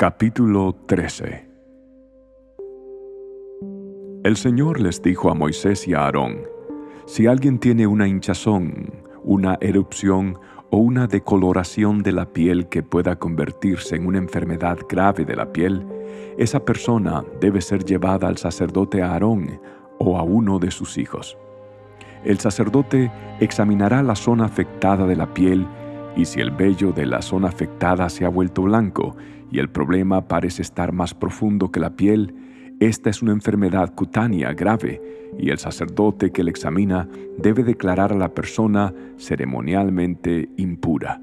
Capítulo 13 El Señor les dijo a Moisés y a Aarón, Si alguien tiene una hinchazón, una erupción o una decoloración de la piel que pueda convertirse en una enfermedad grave de la piel, esa persona debe ser llevada al sacerdote Aarón o a uno de sus hijos. El sacerdote examinará la zona afectada de la piel y si el vello de la zona afectada se ha vuelto blanco y el problema parece estar más profundo que la piel, esta es una enfermedad cutánea grave y el sacerdote que la examina debe declarar a la persona ceremonialmente impura.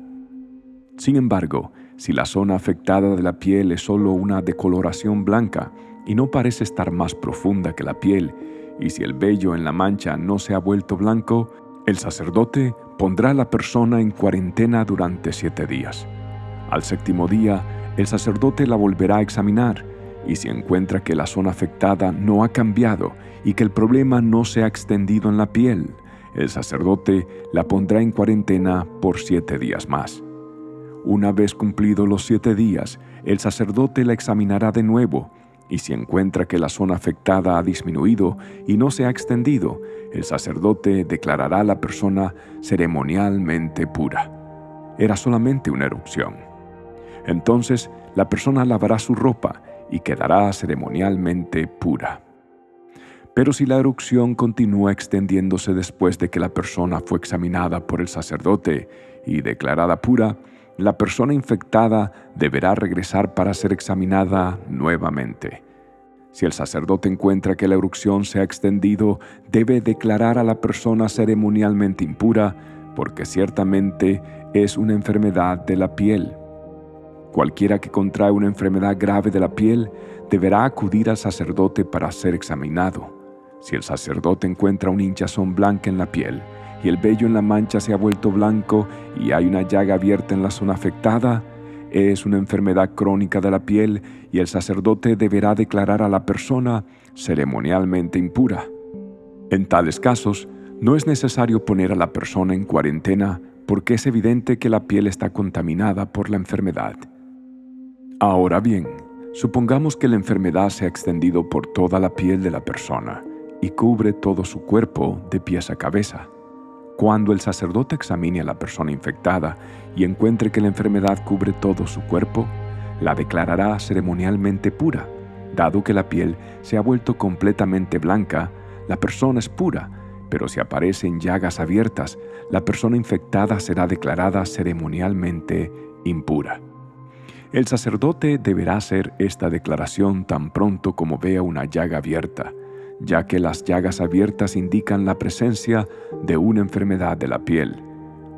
Sin embargo, si la zona afectada de la piel es solo una decoloración blanca y no parece estar más profunda que la piel, y si el vello en la mancha no se ha vuelto blanco, el sacerdote pondrá a la persona en cuarentena durante siete días. Al séptimo día, el sacerdote la volverá a examinar y si encuentra que la zona afectada no ha cambiado y que el problema no se ha extendido en la piel, el sacerdote la pondrá en cuarentena por siete días más. Una vez cumplidos los siete días, el sacerdote la examinará de nuevo y si encuentra que la zona afectada ha disminuido y no se ha extendido, el sacerdote declarará a la persona ceremonialmente pura. Era solamente una erupción. Entonces la persona lavará su ropa y quedará ceremonialmente pura. Pero si la erupción continúa extendiéndose después de que la persona fue examinada por el sacerdote y declarada pura, la persona infectada deberá regresar para ser examinada nuevamente. Si el sacerdote encuentra que la erupción se ha extendido, debe declarar a la persona ceremonialmente impura, porque ciertamente es una enfermedad de la piel. Cualquiera que contrae una enfermedad grave de la piel deberá acudir al sacerdote para ser examinado. Si el sacerdote encuentra una hinchazón blanca en la piel el vello en la mancha se ha vuelto blanco y hay una llaga abierta en la zona afectada, es una enfermedad crónica de la piel y el sacerdote deberá declarar a la persona ceremonialmente impura. En tales casos, no es necesario poner a la persona en cuarentena porque es evidente que la piel está contaminada por la enfermedad. Ahora bien, supongamos que la enfermedad se ha extendido por toda la piel de la persona y cubre todo su cuerpo de pies a cabeza. Cuando el sacerdote examine a la persona infectada y encuentre que la enfermedad cubre todo su cuerpo, la declarará ceremonialmente pura. Dado que la piel se ha vuelto completamente blanca, la persona es pura, pero si aparecen llagas abiertas, la persona infectada será declarada ceremonialmente impura. El sacerdote deberá hacer esta declaración tan pronto como vea una llaga abierta, ya que las llagas abiertas indican la presencia de una enfermedad de la piel.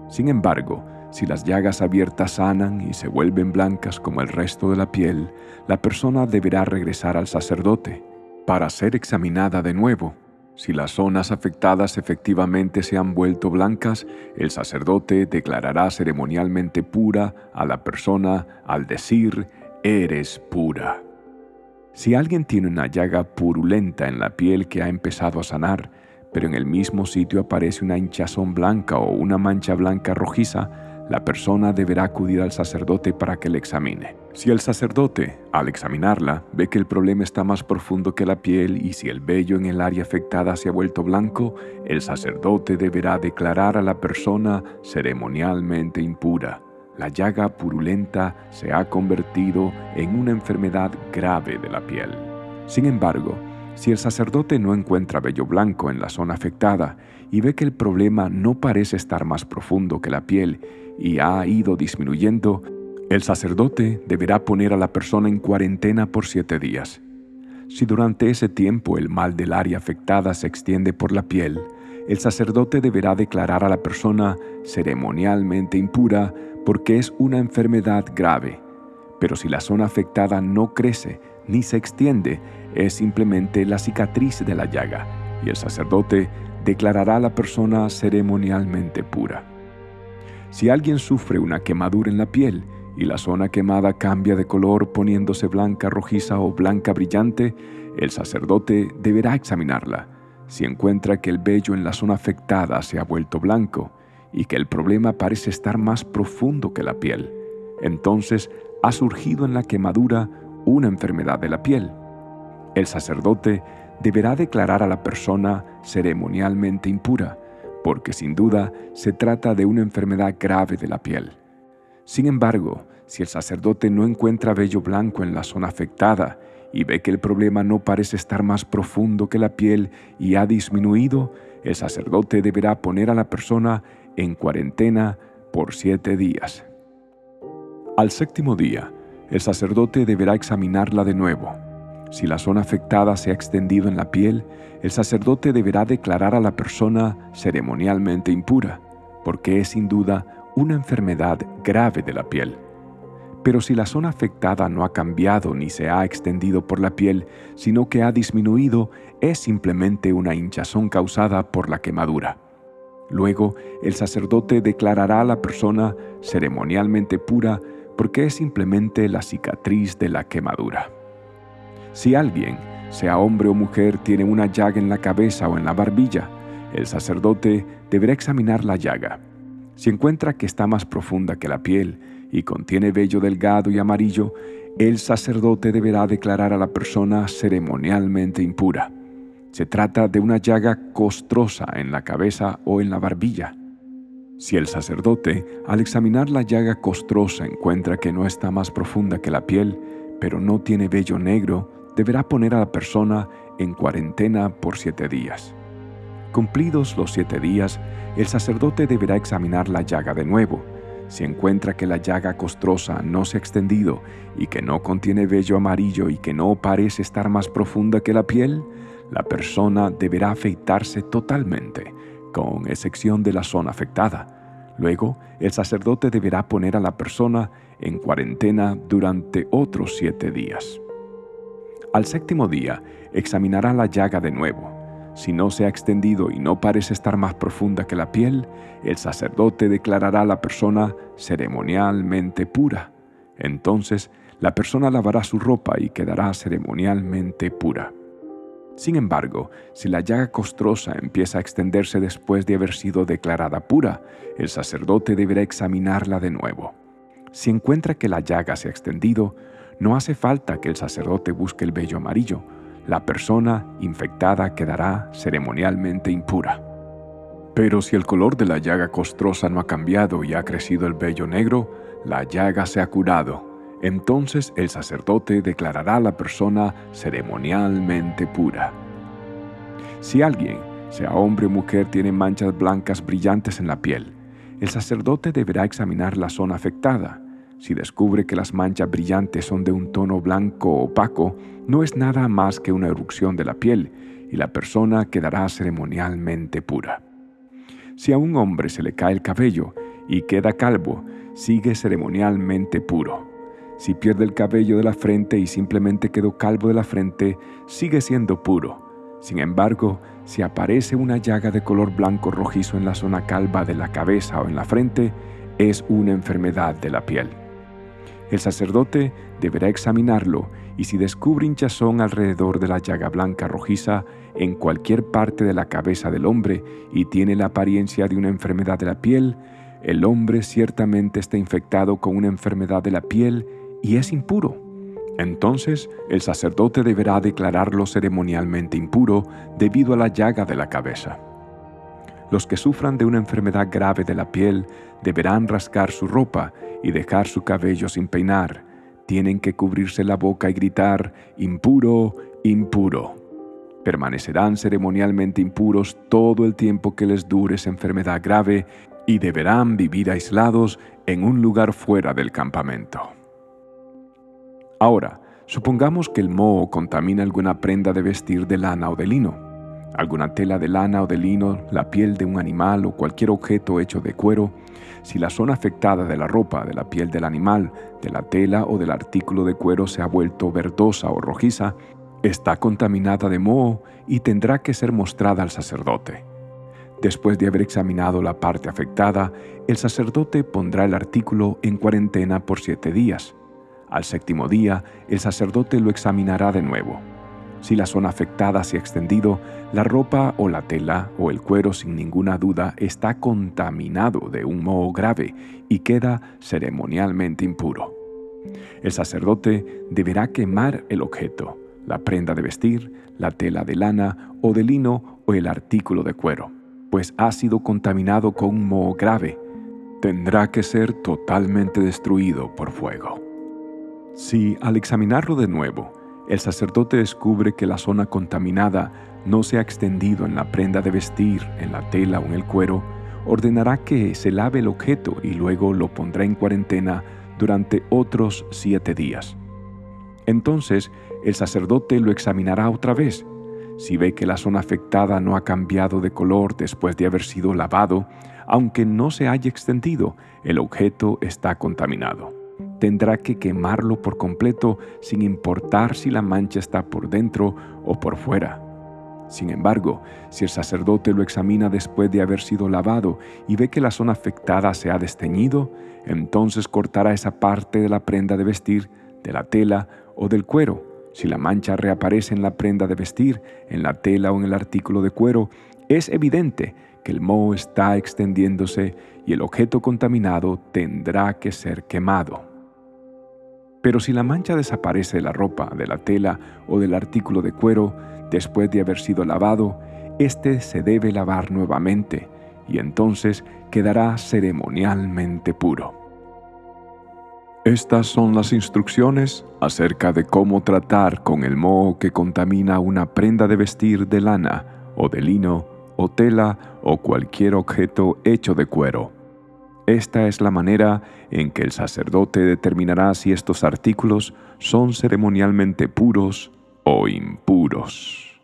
Sin embargo, si las llagas abiertas sanan y se vuelven blancas como el resto de la piel, la persona deberá regresar al sacerdote para ser examinada de nuevo si las zonas afectadas efectivamente se han vuelto blancas, el sacerdote declarará ceremonialmente pura a la persona al decir, eres pura. Si alguien tiene una llaga purulenta en la piel que ha empezado a sanar, pero en el mismo sitio aparece una hinchazón blanca o una mancha blanca rojiza, la persona deberá acudir al sacerdote para que le examine. Si el sacerdote, al examinarla, ve que el problema está más profundo que la piel y si el vello en el área afectada se ha vuelto blanco, el sacerdote deberá declarar a la persona ceremonialmente impura. La llaga purulenta se ha convertido en una enfermedad grave de la piel. Sin embargo, si el sacerdote no encuentra vello blanco en la zona afectada y ve que el problema no parece estar más profundo que la piel y ha ido disminuyendo, el sacerdote deberá poner a la persona en cuarentena por siete días. Si durante ese tiempo el mal del área afectada se extiende por la piel, el sacerdote deberá declarar a la persona ceremonialmente impura porque es una enfermedad grave. Pero si la zona afectada no crece ni se extiende, es simplemente la cicatriz de la llaga, y el sacerdote declarará a la persona ceremonialmente pura. Si alguien sufre una quemadura en la piel y la zona quemada cambia de color poniéndose blanca rojiza o blanca brillante, el sacerdote deberá examinarla. Si encuentra que el vello en la zona afectada se ha vuelto blanco y que el problema parece estar más profundo que la piel, entonces ha surgido en la quemadura una enfermedad de la piel. El sacerdote deberá declarar a la persona ceremonialmente impura, porque sin duda se trata de una enfermedad grave de la piel. Sin embargo, si el sacerdote no encuentra vello blanco en la zona afectada y ve que el problema no parece estar más profundo que la piel y ha disminuido, el sacerdote deberá poner a la persona en cuarentena por siete días. Al séptimo día, el sacerdote deberá examinarla de nuevo. Si la zona afectada se ha extendido en la piel, el sacerdote deberá declarar a la persona ceremonialmente impura, porque es sin duda una enfermedad grave de la piel. Pero si la zona afectada no ha cambiado ni se ha extendido por la piel, sino que ha disminuido, es simplemente una hinchazón causada por la quemadura. Luego, el sacerdote declarará a la persona ceremonialmente pura porque es simplemente la cicatriz de la quemadura. Si alguien, sea hombre o mujer, tiene una llaga en la cabeza o en la barbilla, el sacerdote deberá examinar la llaga. Si encuentra que está más profunda que la piel y contiene vello delgado y amarillo, el sacerdote deberá declarar a la persona ceremonialmente impura. Se trata de una llaga costrosa en la cabeza o en la barbilla. Si el sacerdote, al examinar la llaga costrosa, encuentra que no está más profunda que la piel, pero no tiene vello negro, deberá poner a la persona en cuarentena por siete días. Cumplidos los siete días, el sacerdote deberá examinar la llaga de nuevo. Si encuentra que la llaga costrosa no se ha extendido y que no contiene vello amarillo y que no parece estar más profunda que la piel, la persona deberá afeitarse totalmente, con excepción de la zona afectada. Luego, el sacerdote deberá poner a la persona en cuarentena durante otros siete días. Al séptimo día, examinará la llaga de nuevo. Si no se ha extendido y no parece estar más profunda que la piel, el sacerdote declarará a la persona ceremonialmente pura. Entonces, la persona lavará su ropa y quedará ceremonialmente pura. Sin embargo, si la llaga costrosa empieza a extenderse después de haber sido declarada pura, el sacerdote deberá examinarla de nuevo. Si encuentra que la llaga se ha extendido, no hace falta que el sacerdote busque el vello amarillo. La persona infectada quedará ceremonialmente impura. Pero si el color de la llaga costrosa no ha cambiado y ha crecido el vello negro, la llaga se ha curado entonces el sacerdote declarará a la persona ceremonialmente pura. Si alguien, sea hombre o mujer, tiene manchas blancas brillantes en la piel, el sacerdote deberá examinar la zona afectada. Si descubre que las manchas brillantes son de un tono blanco opaco, no es nada más que una erupción de la piel y la persona quedará ceremonialmente pura. Si a un hombre se le cae el cabello y queda calvo, sigue ceremonialmente puro. Si pierde el cabello de la frente y simplemente quedó calvo de la frente, sigue siendo puro. Sin embargo, si aparece una llaga de color blanco rojizo en la zona calva de la cabeza o en la frente, es una enfermedad de la piel. El sacerdote deberá examinarlo y si descubre hinchazón alrededor de la llaga blanca rojiza en cualquier parte de la cabeza del hombre y tiene la apariencia de una enfermedad de la piel, el hombre ciertamente está infectado con una enfermedad de la piel y es impuro. Entonces el sacerdote deberá declararlo ceremonialmente impuro debido a la llaga de la cabeza. Los que sufran de una enfermedad grave de la piel deberán rascar su ropa y dejar su cabello sin peinar. Tienen que cubrirse la boca y gritar, impuro, impuro. Permanecerán ceremonialmente impuros todo el tiempo que les dure esa enfermedad grave y deberán vivir aislados en un lugar fuera del campamento. Ahora, supongamos que el moho contamina alguna prenda de vestir de lana o de lino, alguna tela de lana o de lino, la piel de un animal o cualquier objeto hecho de cuero, si la zona afectada de la ropa, de la piel del animal, de la tela o del artículo de cuero se ha vuelto verdosa o rojiza, está contaminada de moho y tendrá que ser mostrada al sacerdote. Después de haber examinado la parte afectada, el sacerdote pondrá el artículo en cuarentena por siete días. Al séptimo día, el sacerdote lo examinará de nuevo. Si la zona afectada se ha extendido, la ropa o la tela o el cuero sin ninguna duda está contaminado de un modo grave y queda ceremonialmente impuro. El sacerdote deberá quemar el objeto, la prenda de vestir, la tela de lana o de lino o el artículo de cuero, pues ha sido contaminado con un moho grave. Tendrá que ser totalmente destruido por fuego. Si al examinarlo de nuevo, el sacerdote descubre que la zona contaminada no se ha extendido en la prenda de vestir, en la tela o en el cuero, ordenará que se lave el objeto y luego lo pondrá en cuarentena durante otros siete días. Entonces el sacerdote lo examinará otra vez. Si ve que la zona afectada no ha cambiado de color después de haber sido lavado, aunque no se haya extendido, el objeto está contaminado. Tendrá que quemarlo por completo sin importar si la mancha está por dentro o por fuera. Sin embargo, si el sacerdote lo examina después de haber sido lavado y ve que la zona afectada se ha desteñido, entonces cortará esa parte de la prenda de vestir, de la tela o del cuero. Si la mancha reaparece en la prenda de vestir, en la tela o en el artículo de cuero, es evidente que el moho está extendiéndose y el objeto contaminado tendrá que ser quemado. Pero si la mancha desaparece de la ropa, de la tela o del artículo de cuero, Después de haber sido lavado, éste se debe lavar nuevamente y entonces quedará ceremonialmente puro. Estas son las instrucciones acerca de cómo tratar con el moho que contamina una prenda de vestir de lana o de lino o tela o cualquier objeto hecho de cuero. Esta es la manera en que el sacerdote determinará si estos artículos son ceremonialmente puros o impuros.